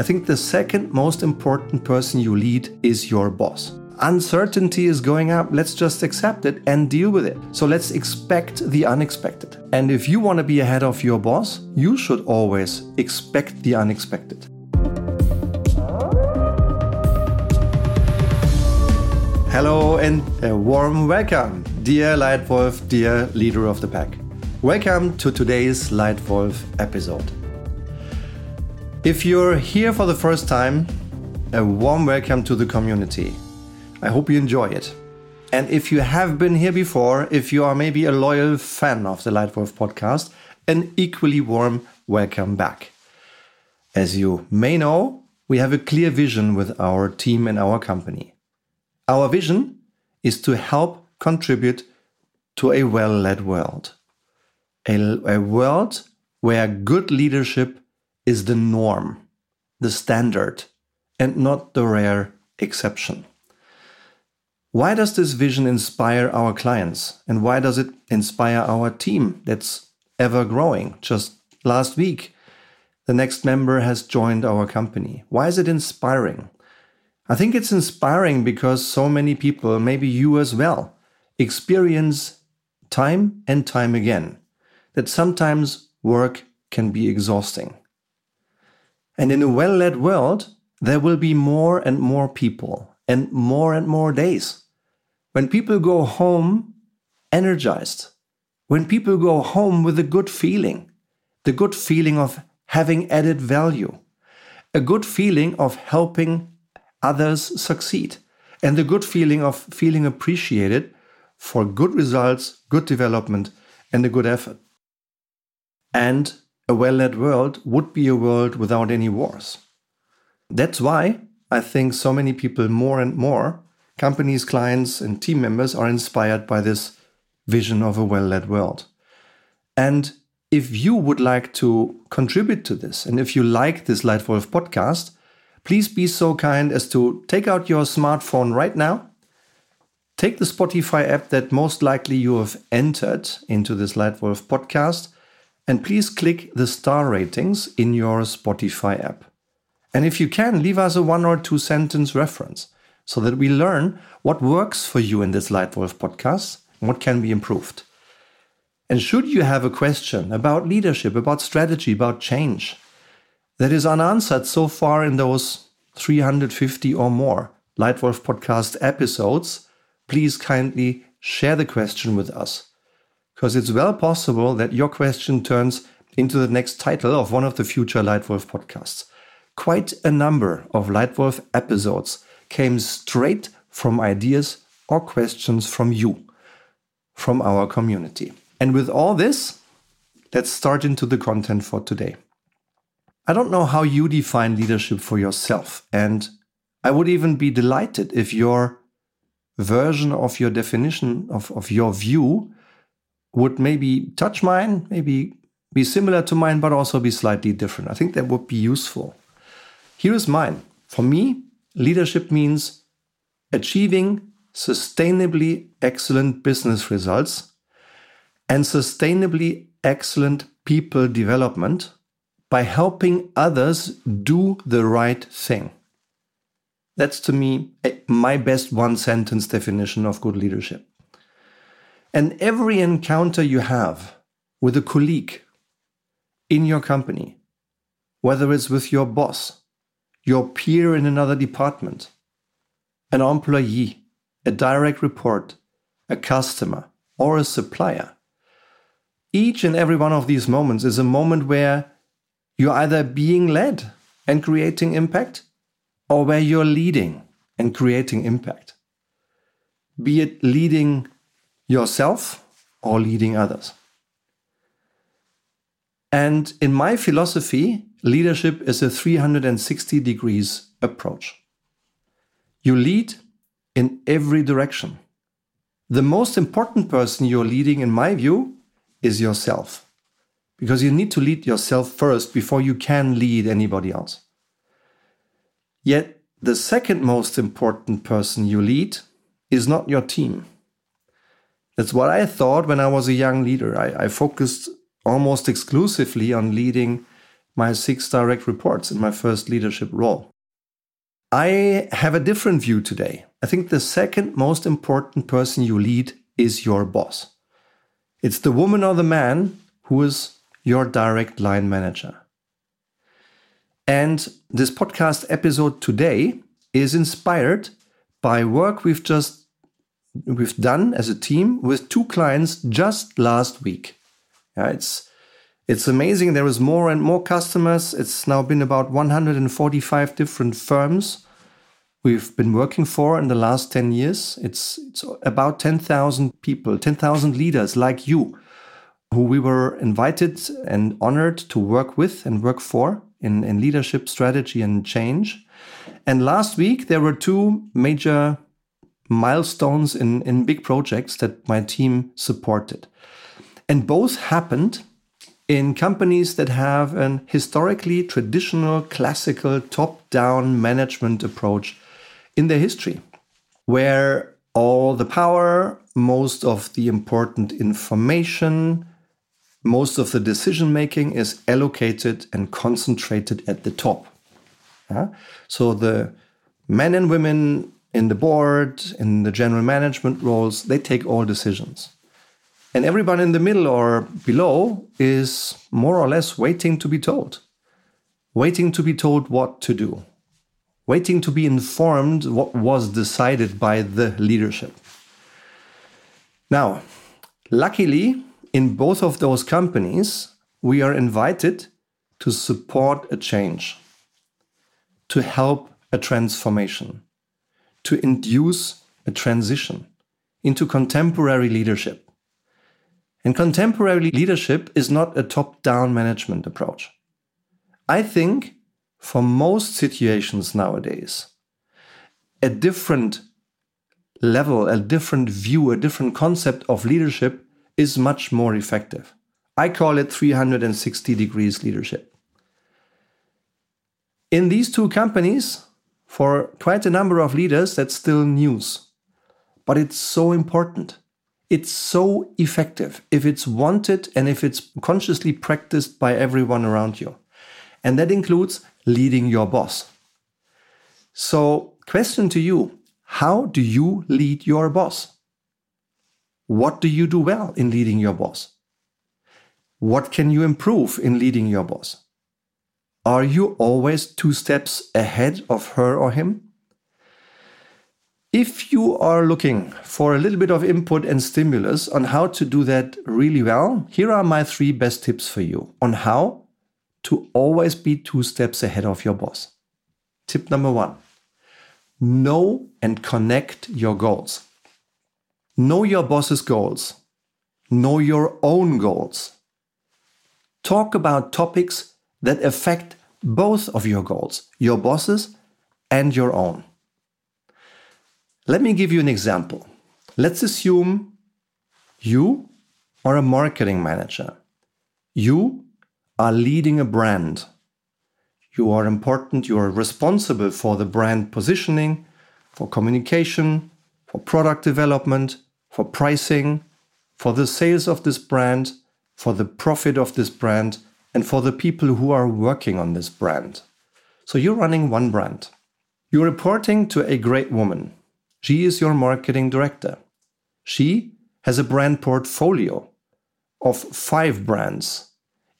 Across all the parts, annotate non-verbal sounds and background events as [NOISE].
I think the second most important person you lead is your boss. Uncertainty is going up. Let's just accept it and deal with it. So let's expect the unexpected. And if you want to be ahead of your boss, you should always expect the unexpected. Hello and a warm welcome, dear Leitwolf, dear leader of the pack. Welcome to today's Leitwolf episode. If you're here for the first time, a warm welcome to the community. I hope you enjoy it. And if you have been here before, if you are maybe a loyal fan of the Leitwolf podcast, an equally warm welcome back. As you may know, we have a clear vision with our team and our company. Our vision is to help contribute to a well led world. A, a world where good leadership is the norm, the standard, and not the rare exception. Why does this vision inspire our clients? And why does it inspire our team that's ever growing? Just last week, the next member has joined our company. Why is it inspiring? I think it's inspiring because so many people, maybe you as well, experience time and time again that sometimes work can be exhausting. And in a well led world, there will be more and more people and more and more days. When people go home energized, when people go home with a good feeling, the good feeling of having added value, a good feeling of helping others succeed, and the good feeling of feeling appreciated for good results, good development, and a good effort. And a well led world would be a world without any wars. That's why I think so many people, more and more, companies, clients, and team members are inspired by this vision of a well led world. And if you would like to contribute to this, and if you like this Leitwolf podcast, please be so kind as to take out your smartphone right now. Take the Spotify app that most likely you have entered into this Leitwolf podcast, and please click the star ratings in your Spotify app. And if you can, leave us a one or two sentence reference so that we learn what works for you in this Leitwolf podcast and what can be improved. And should you have a question about leadership, about strategy, about change, that is unanswered so far in those 350 or more Leitwolf podcast episodes, please kindly share the question with us. Because it's well possible that your question turns into the next title of one of the future Leitwolf podcasts. Quite a number of Leitwolf episodes came straight from ideas or questions from you, from our community. And with all this, let's start into the content for today. I don't know how you define leadership for yourself. And I would even be delighted if your version of your definition of, of your view would maybe touch mine, maybe be similar to mine, but also be slightly different. I think that would be useful. Here is mine. For me, leadership means achieving sustainably excellent business results and sustainably excellent people development by helping others do the right thing. That's to me eh, my best one sentence definition of good leadership. And every encounter you have with a colleague in your company, whether it's with your boss, your peer in another department, an employee, a direct report, a customer, or a supplier, each and every one of these moments is a moment where you're either being led and creating impact, or where you're leading and creating impact. Be it leading yourself or leading others. And in my philosophy, leadership is a 360 degrees approach. You lead in every direction. The most important person you're leading, in my view, is yourself because you need to lead yourself first before you can lead anybody else. Yet, the second most important person you lead is not your team. That's what I thought when I was a young leader. I, I focused almost exclusively on leading my six direct reports in my first leadership role. I have a different view today. I think the second most important person you lead is your boss. It's the woman or the man who is your direct line manager. And this podcast episode today is inspired by work we've just we've done as a team with two clients just last week. Yeah, it's it's amazing. There is more and more customers. It's now been about 145 different firms we've been working for in the last 10 years. It's, it's about 10,000 people, 10,000 leaders like you, who we were invited and honored to work with and work for in, in leadership, strategy, and change. And last week, there were two major milestones in, in big projects that my team supported. And both happened in companies that have an historically traditional, classical, top down management approach in their history, where all the power, most of the important information, most of the decision making is allocated and concentrated at the top. Yeah? So the men and women in the board, in the general management roles, they take all decisions. And everyone in the middle or below is more or less waiting to be told, waiting to be told what to do, waiting to be informed what was decided by the leadership. Now, luckily, in both of those companies, we are invited to support a change, to help a transformation, to induce a transition into contemporary leadership. And contemporary leadership is not a top down management approach. I think for most situations nowadays, a different level, a different view, a different concept of leadership is much more effective. I call it 360 degrees leadership. In these two companies, for quite a number of leaders, that's still news. But it's so important it's so effective if it's wanted and if it's consciously practiced by everyone around you. And that includes leading your boss. So, question to you How do you lead your boss? What do you do well in leading your boss? What can you improve in leading your boss? Are you always two steps ahead of her or him? If you are looking for a little bit of input and stimulus on how to do that really well, here are my three best tips for you on how to always be two steps ahead of your boss. Tip number one know and connect your goals. Know your boss's goals. Know your own goals. Talk about topics that affect both of your goals, your boss's and your own. Let me give you an example. Let's assume you are a marketing manager. You are leading a brand. You are important, you are responsible for the brand positioning, for communication, for product development, for pricing, for the sales of this brand, for the profit of this brand, and for the people who are working on this brand. So you're running one brand. You're reporting to a great woman. She is your marketing director. She has a brand portfolio of five brands,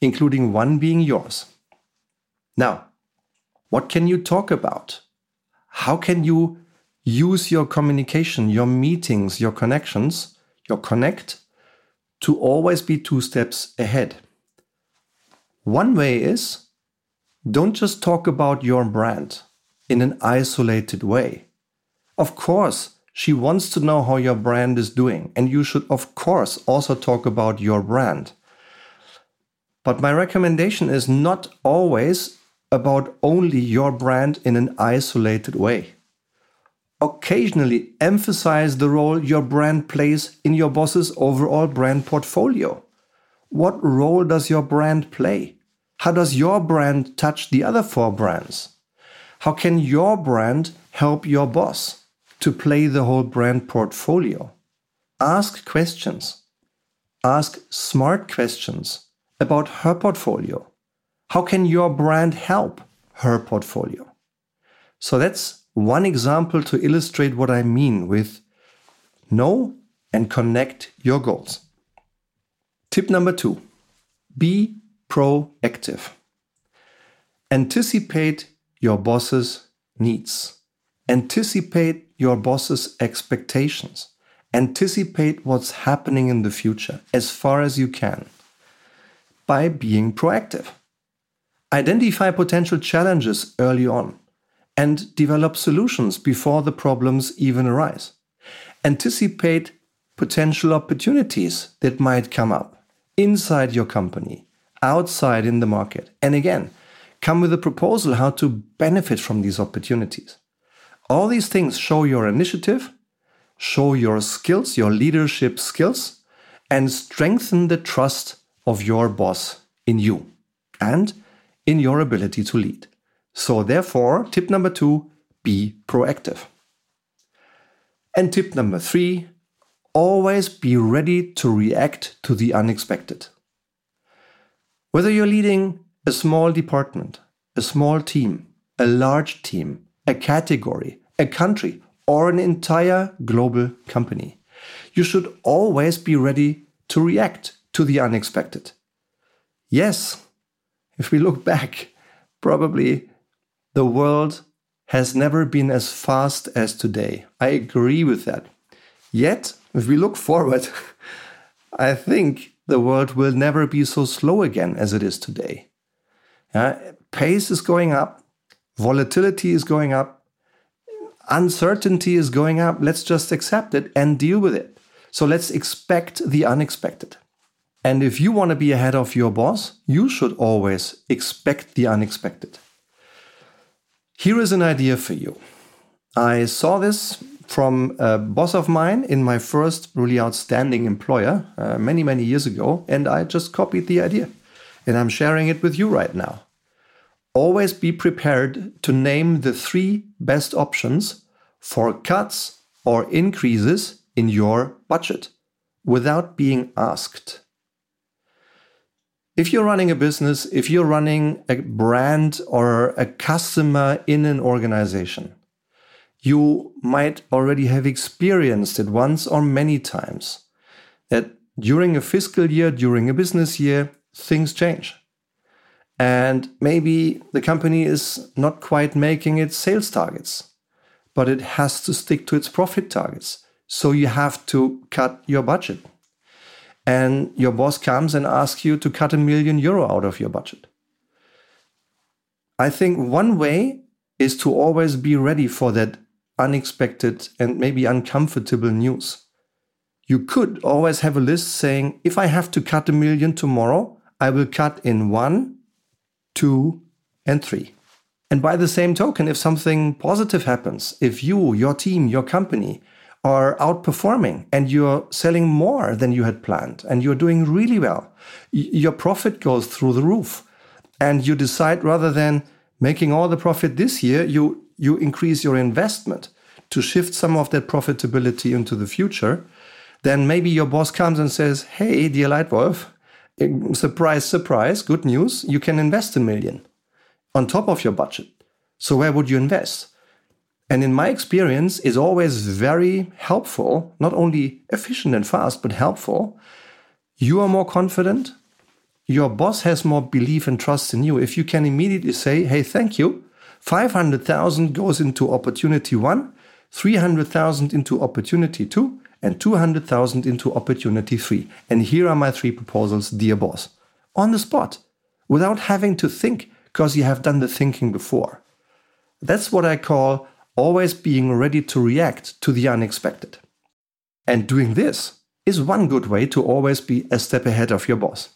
including one being yours. Now, what can you talk about? How can you use your communication, your meetings, your connections, your connect to always be two steps ahead? One way is don't just talk about your brand in an isolated way. Of course, she wants to know how your brand is doing, and you should, of course, also talk about your brand. But my recommendation is not always about only your brand in an isolated way. Occasionally emphasize the role your brand plays in your boss's overall brand portfolio. What role does your brand play? How does your brand touch the other four brands? How can your brand help your boss? to play the whole brand portfolio. Ask questions. Ask smart questions about her portfolio. How can your brand help her portfolio? So that's one example to illustrate what I mean with know and connect your goals. Tip number two be proactive. Anticipate your boss's needs. Anticipate your boss's expectations. Anticipate what's happening in the future as far as you can by being proactive. Identify potential challenges early on and develop solutions before the problems even arise. Anticipate potential opportunities that might come up inside your company, outside in the market. And again, come with a proposal how to benefit from these opportunities. All these things show your initiative, show your skills, your leadership skills, and strengthen the trust of your boss in you and in your ability to lead. So, therefore, tip number two be proactive. And tip number three always be ready to react to the unexpected. Whether you're leading a small department, a small team, a large team, a category, a country, or an entire global company, you should always be ready to react to the unexpected. Yes, if we look back, probably the world has never been as fast as today. I agree with that. Yet, if we look forward, [LAUGHS] I think the world will never be so slow again as it is today. Uh, pace is going up, volatility is going up, uncertainty is going up. Let's just accept it and deal with it. So let's expect the unexpected. And if you want to be ahead of your boss, you should always expect the unexpected. Here is an idea for you. I saw this from a boss of mine in my first really outstanding employer uh, many, many years ago, and I just copied the idea. And I'm sharing it with you right now. Always be prepared to name the three best options for cuts or increases in your budget without being asked. If you're running a business, if you're running a brand or a customer in an organization, you might already have experienced it once or many times that during a fiscal year, during a business year, things change. And maybe the company is not quite making its sales targets, but it has to stick to its profit targets. So you have to cut your budget and your boss comes and asks you to cut a million euro out of your budget. I think one way is to always be ready for that unexpected and maybe uncomfortable news. You could always have a list saying, if I have to cut a million tomorrow, I will cut in one, two, and three. And by the same token, if something positive happens, if you, your team, your company are outperforming and you're selling more than you had planned and you're doing really well, your profit goes through the roof. And you decide rather than making all the profit this year, you, you increase your investment to shift some of that profitability into the future. Then maybe your boss comes and says, Hey, dear Leitwolf, eh, surprise, surprise, good news, you can invest a million on top of your budget. So where would you invest? And in my experience, is always very helpful, not only efficient and fast, but helpful. You are more confident. Your boss has more belief and trust in you. If you can immediately say, hey, thank you, 500,000 goes into opportunity one, 300,000 into opportunity two, and 200,000 into opportunity three. And here are my three proposals, dear boss, on the spot, without having to think, because you have done the thinking before. That's what I call always being ready to react to the unexpected. And doing this is one good way to always be a step ahead of your boss.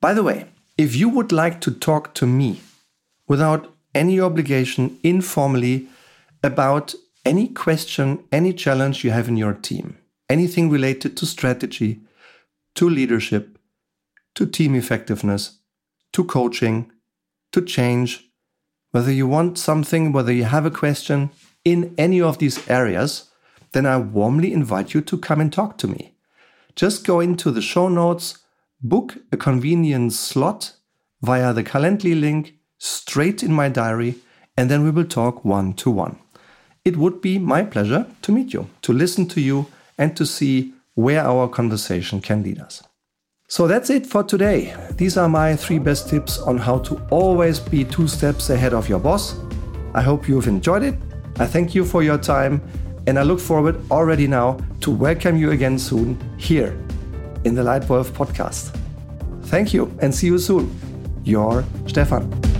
By the way, if you would like to talk to me without any obligation informally about any question, any challenge you have in your team, anything related to strategy, to leadership, to team effectiveness, to coaching, to change, whether you want something, whether you have a question in any of these areas, then I warmly invite you to come and talk to me. Just go into the show notes, book a convenient slot via the Calendly link straight in my diary, and then we will talk one to one. It would be my pleasure to meet you, to listen to you, and to see where our conversation can lead us. So that's it for today. These are my three best tips on how to always be two steps ahead of your boss. I hope you've enjoyed it. I thank you for your time and I look forward already now to welcome you again soon here in the Leitwolf podcast. Thank you and see you soon. Your Stefan.